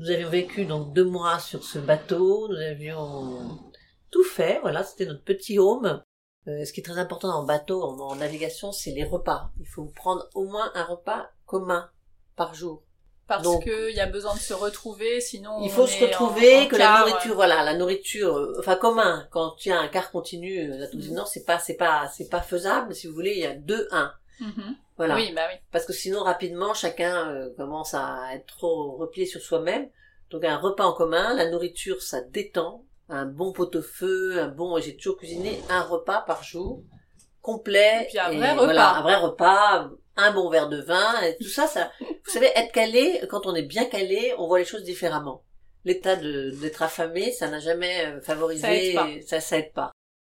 Nous avions vécu donc deux mois sur ce bateau, nous avions tout fait, voilà, c'était notre petit home. Euh, ce qui est très important en bateau, en, en navigation, c'est les repas. Il faut prendre au moins un repas commun par jour. Parce qu'il y a besoin de se retrouver, sinon. Il on faut se en- retrouver, en que quart, la nourriture, voilà, la nourriture, euh, enfin commun. Quand tu as un quart continu, euh, la Mhm. Nord, c'est pas, c'est pas, c'est pas faisable. Si vous voulez, il y a deux, un. Mhm. Voilà. Oui, bah oui. Parce que sinon, rapidement, chacun euh, commence à être trop replié sur soi-même. Donc, un repas en commun, la nourriture, ça détend. Un bon pot-au-feu, un bon, j'ai toujours cuisiné un repas par jour, complet. Et puis un vrai repas. Voilà, un vrai repas, un bon verre de vin, et tout ça, ça, vous savez, être calé, quand on est bien calé, on voit les choses différemment. L'état de, d'être affamé, ça n'a jamais euh, favorisé, Ça aide pas. ça, ça aide pas.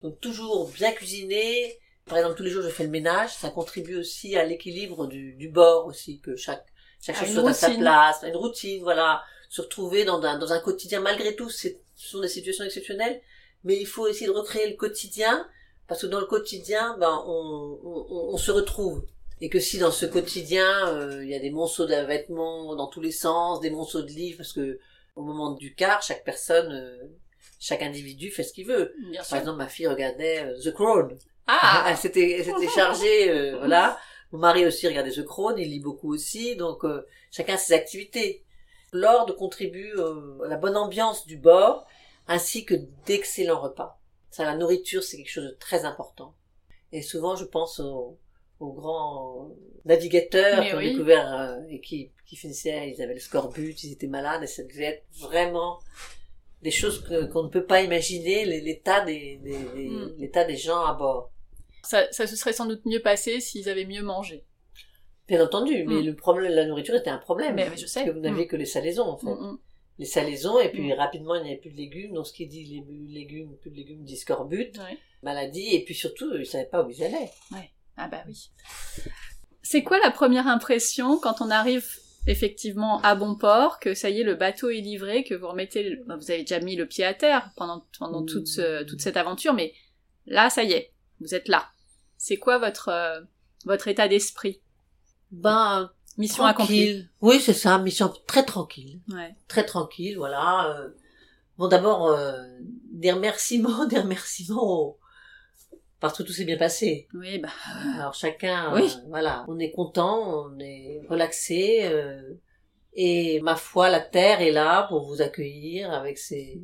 Donc, toujours bien cuisiner, par exemple, tous les jours, je fais le ménage. Ça contribue aussi à l'équilibre du, du bord aussi, que chaque, chaque chose soit à sa place. Une routine, voilà. Se retrouver dans un, dans un quotidien. Malgré tout, ce sont des situations exceptionnelles. Mais il faut essayer de recréer le quotidien. Parce que dans le quotidien, ben, on, on, on- on se retrouve. Et que si dans ce quotidien, euh, il y a des monceaux de vêtements dans tous les sens, des monceaux de livres, parce que au moment du quart, chaque personne, euh, chaque individu fait ce qu'il veut. Bien Par sûr. exemple, ma fille regardait euh, The Crown. Ah! Elle s'était, elle s'était chargée, euh, voilà. Mon mari aussi regardait The Crown, il lit beaucoup aussi, donc euh, chacun ses activités. L'ordre contribue euh, à la bonne ambiance du bord, ainsi que d'excellents repas. Ça, la nourriture, c'est quelque chose de très important. Et souvent, je pense aux, aux grands navigateurs qui ont oui. découvert euh, et qui, qui finissaient, ils avaient le scorbut, ils étaient malades, et ça devait être vraiment des choses qu'on ne peut pas imaginer, l'état des, des- des- Mm. l'état des gens à bord. Ça, ça se serait sans doute mieux passé s'ils avaient mieux mangé. Bien entendu, mais Mm. le problème, la nourriture était un problème. Mais je sais. Parce que vous n'aviez Mm. que les salaisons, en fait. Mm. Les salaisons, et puis rapidement, il n'y avait plus de légumes. Donc, ce qui dit lé- légumes, plus de légumes, dit scorbut, Ouais. maladie, et puis surtout, ils ne savaient pas où ils allaient. Ah bah oui. C'est quoi la première impression quand on arrive effectivement à bon port, que ça y est, le bateau est livré, que vous remettez, bah, vous avez déjà mis le pied à terre pendant, pendant toute, ce- toute cette aventure, mais là, ça y est, vous êtes là. C'est quoi votre, euh, votre état d'esprit? Ben, Mission accomplie. tranquille. Oui, c'est ça, mission très tranquille. Ouais. Très tranquille, voilà. euh. Bon, d'abord, euh, des remerciements, des remerciements parce que tout s'est bien passé. Oui, bah, Alors chacun, Oui. euh, voilà, on est content, on est relaxé, euh, et ma foi, la terre est là pour vous accueillir avec ses,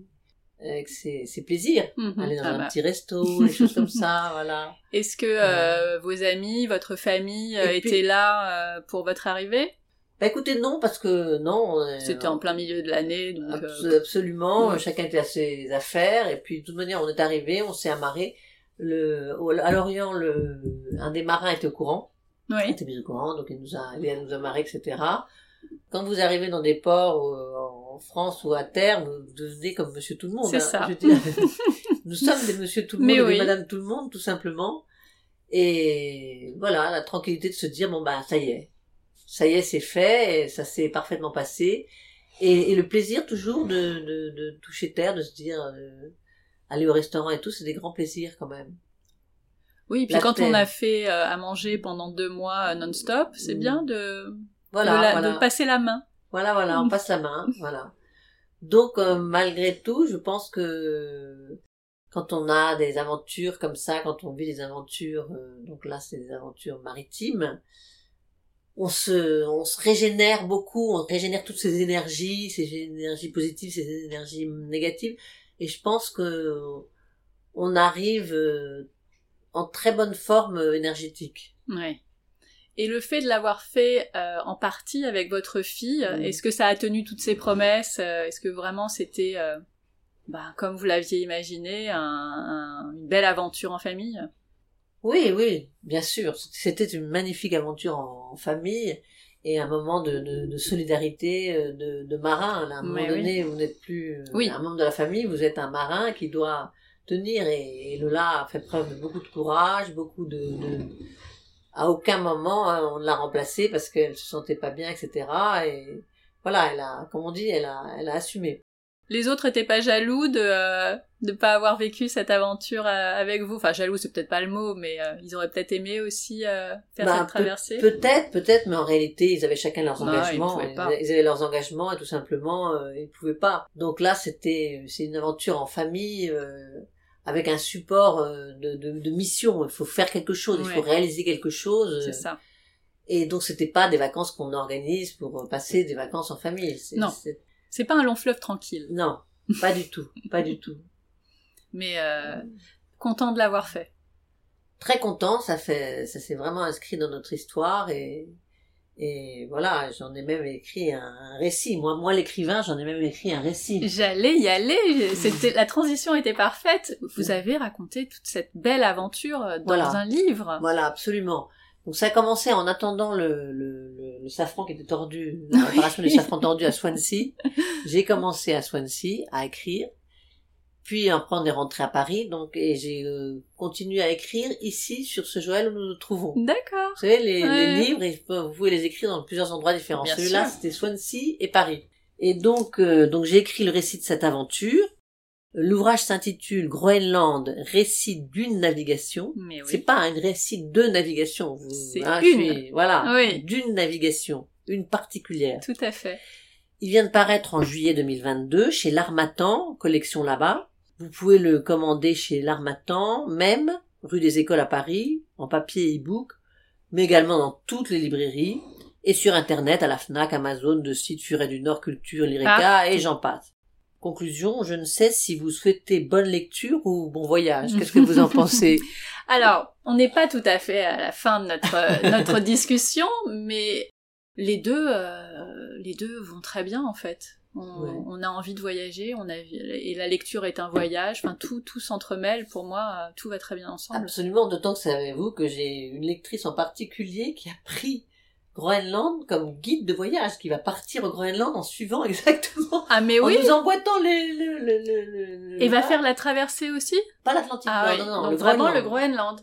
avec ses, ses plaisirs. mhm. Aller dans Ah un bah. petit resto, des choses comme ça, voilà. Est-ce que euh, vos amis, votre famille euh, puis- étaient là euh, pour votre arrivée? Bah écoutez, non, parce que non. C'était en plein milieu de l'année, donc... Abs- euh, Absolument, chacun était à ses affaires, et puis de toute manière, on est arrivé, on s'est amarré. Le, à l'Orient, le, un des marins était au courant. Il était bien au courant, donc il nous a à nous amarrer, etc. Quand vous arrivez dans des ports euh, en France ou à terre, vous devenez comme Monsieur Tout le Monde. C'est hein. ça. Dire, nous sommes des Monsieur Tout le Monde, et oui. des Madame Tout le Monde, tout simplement. Et voilà, la tranquillité de se dire bon bah ça y est, ça y est, c'est fait, et ça s'est parfaitement passé. Et, et le plaisir toujours de, de, de toucher terre, de se dire euh, aller au restaurant et tout, c'est des grands plaisirs quand même. Oui, puis La quand on a fait euh, à manger pendant deux mois euh, non-stop, c'est Mm. bien de, Voilà, de, la- voilà. de passer la main. Voilà, voilà, on passe la main, voilà. Donc, euh, malgré tout, je pense que quand on a des aventures comme ça, quand on vit des aventures, euh, donc là, c'est des aventures maritimes, on se, on se régénère beaucoup, on régénère toutes ces énergies, ces énergies positives, ces énergies négatives, et je pense que on arrive euh, en très bonne forme euh, énergétique. Ouais. Et le fait de l'avoir fait euh, en partie avec votre fille, est-ce que ça a tenu toutes ses promesses euh, Est-ce que vraiment c'était, euh, bah, comme vous l'aviez imaginé, un- un- une belle aventure en famille? Oui, oui, bien sûr. C'était une magnifique aventure en, en famille et un moment de, de, de solidarité de, de marin. À un moment oui. donné, vous n'êtes plus Oui. un membre de la famille, vous êtes un marin qui doit tenir. Et, et Lola a fait preuve de beaucoup de courage, beaucoup de... À aucun moment hein, on ne l'a remplacée parce qu'elle se sentait pas bien, etc. Et voilà, elle a, comme on dit, elle a, elle a assumé. Les autres étaient pas jaloux de euh, de pas avoir vécu cette aventure euh, avec vous. Enfin, jaloux, c'est peut-être pas le mot, mais euh, ils auraient peut-être aimé aussi euh, faire Bah, cette traversée. Peut-être, peut-être, mais en réalité, ils avaient chacun leurs Non, engagements. Ils, ils avaient leurs engagements et tout simplement, ils pouvaient pas. Donc là, c'était, c'est une aventure en famille avec un support euh, de, de, de mission. Il faut faire quelque chose, il faut réaliser quelque chose. C'est ça. Et donc, c'était pas des vacances qu'on organise pour euh, passer des vacances en famille. Non. c'est- C'est pas un long fleuve tranquille, non, pas du tout, pas du tout. mais euh, content de l'avoir fait. Très content, ça fait, ça s'est vraiment inscrit dans notre histoire et et voilà, j'en ai même écrit un, récit. Moi, moi l'écrivain, j'en ai même écrit un récit. J'allais y aller. C'était la transition était parfaite. Vous avez raconté toute cette belle aventure euh, dans Voilà. un livre. Voilà, absolument. Donc ça a commencé en attendant le, le, le, le safran qui était tordu, l'opération du safran tordu à Swansea. J'ai commencé à Swansea à écrire. Puis après on est rentré à Paris, donc et j'ai euh, continué à écrire ici sur ce Joël où nous nous trouvons. D'accord. Vous savez, les, Ouais. les livres, vous pouvez les écrire dans plusieurs endroits différents. Celui-là, c'était Swansea et Paris. Et donc, euh, donc j'ai écrit le récit de cette aventure. L'ouvrage s'intitule Groenland, récit d'une navigation. Mais C'est oui. pas un récit de navigation. vous- C'est hein, une. suis- voilà, Oui. d'une navigation, une particulière. Tout à fait. Il vient de paraître en juillet 2022 chez l'Armatan, collection là-bas. Vous pouvez le commander chez l'Armatan, même rue des Écoles à Paris, en papier et e-book, mais également dans toutes les librairies et sur Internet à la Fnac, Amazon, de site Furet du Nord, Culture, Lyrica et j'en passe. Conclusion, je ne sais si vous souhaitez bonne lecture ou bon voyage. Qu'est-ce que vous en pensez? Alors, on n'est pas tout à fait à la fin de notre euh, notre discussion, mais les deux euh, les deux vont très bien en fait. On, Ouais. on a envie de voyager, on a et la lecture est un voyage. Enfin, tout tout s'entremêle. Pour moi, tout va très bien ensemble. Absolument, d'autant que savez-vous que j'ai une lectrice en particulier qui a pris Groenland comme guide de voyage, qui va partir au Groenland en suivant exactement, Ah mais en oui. nous emboîtant les, le, le, le, le- le- Et va faire la traversée aussi? Pas l'Atlantique Ah Nord, oui. non, non, Donc vraiment Groenland. le Groenland.